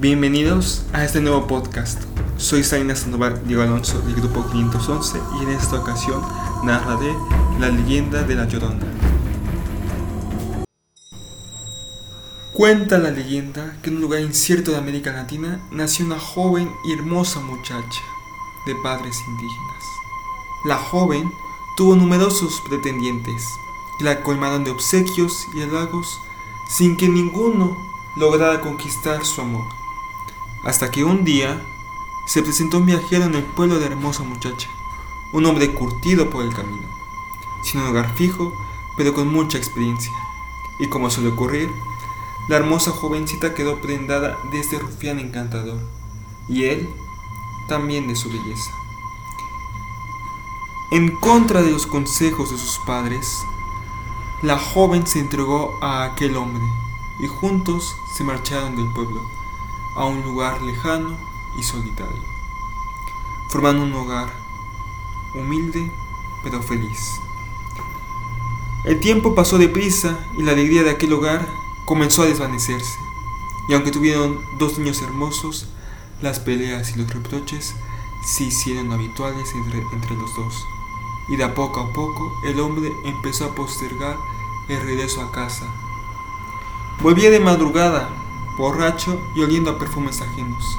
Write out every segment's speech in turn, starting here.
Bienvenidos a este nuevo podcast. Soy Salinas Sandoval Diego Alonso del grupo 511 y en esta ocasión narraré la leyenda de la Llorona. Cuenta la leyenda que en un lugar incierto de América Latina nació una joven y hermosa muchacha de padres indígenas. La joven tuvo numerosos pretendientes que la colmaron de obsequios y halagos sin que ninguno lograra conquistar su amor. Hasta que un día se presentó un viajero en el pueblo de hermosa muchacha, un hombre curtido por el camino, sin un hogar fijo, pero con mucha experiencia. Y como suele ocurrir, la hermosa jovencita quedó prendada de este rufián encantador, y él también de su belleza. En contra de los consejos de sus padres, la joven se entregó a aquel hombre, y juntos se marcharon del pueblo a un lugar lejano y solitario, formando un hogar humilde pero feliz. El tiempo pasó deprisa y la alegría de aquel hogar comenzó a desvanecerse, y aunque tuvieron dos niños hermosos, las peleas y los reproches se hicieron habituales entre, entre los dos, y de poco a poco el hombre empezó a postergar el regreso a casa. Volvía de madrugada borracho y oliendo a perfumes ajenos,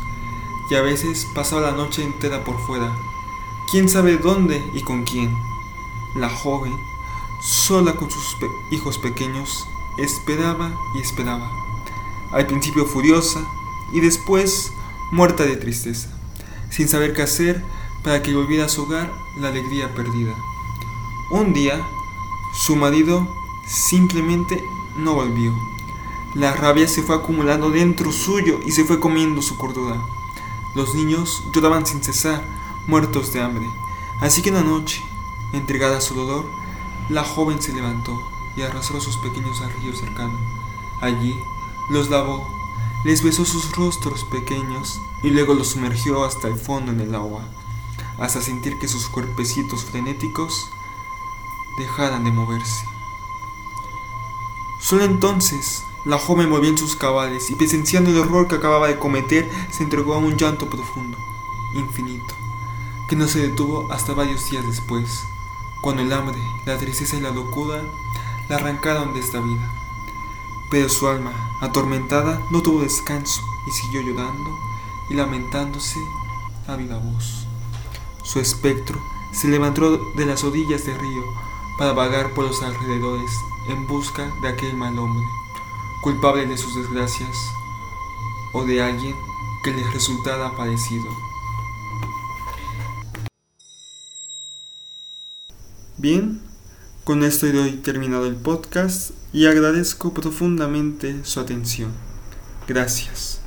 y a veces pasaba la noche entera por fuera, quién sabe dónde y con quién. La joven, sola con sus hijos pequeños, esperaba y esperaba, al principio furiosa y después muerta de tristeza, sin saber qué hacer para que volviera a su hogar la alegría perdida. Un día, su marido simplemente no volvió la rabia se fue acumulando dentro suyo y se fue comiendo su cordura. Los niños lloraban sin cesar, muertos de hambre. Así que una noche, entregada a su dolor, la joven se levantó y arrastró sus pequeños al río cercano. Allí los lavó, les besó sus rostros pequeños y luego los sumergió hasta el fondo en el agua, hasta sentir que sus cuerpecitos frenéticos dejaran de moverse. Solo entonces la joven volvió en sus cabales y presenciando el horror que acababa de cometer, se entregó a un llanto profundo, infinito, que no se detuvo hasta varios días después, cuando el hambre, la tristeza y la locura la arrancaron de esta vida. Pero su alma, atormentada, no tuvo descanso y siguió llorando y lamentándose a viva voz. Su espectro se levantó de las orillas del río para vagar por los alrededores en busca de aquel mal hombre culpable de sus desgracias o de alguien que les resultara parecido. Bien, con esto doy terminado el podcast y agradezco profundamente su atención. Gracias.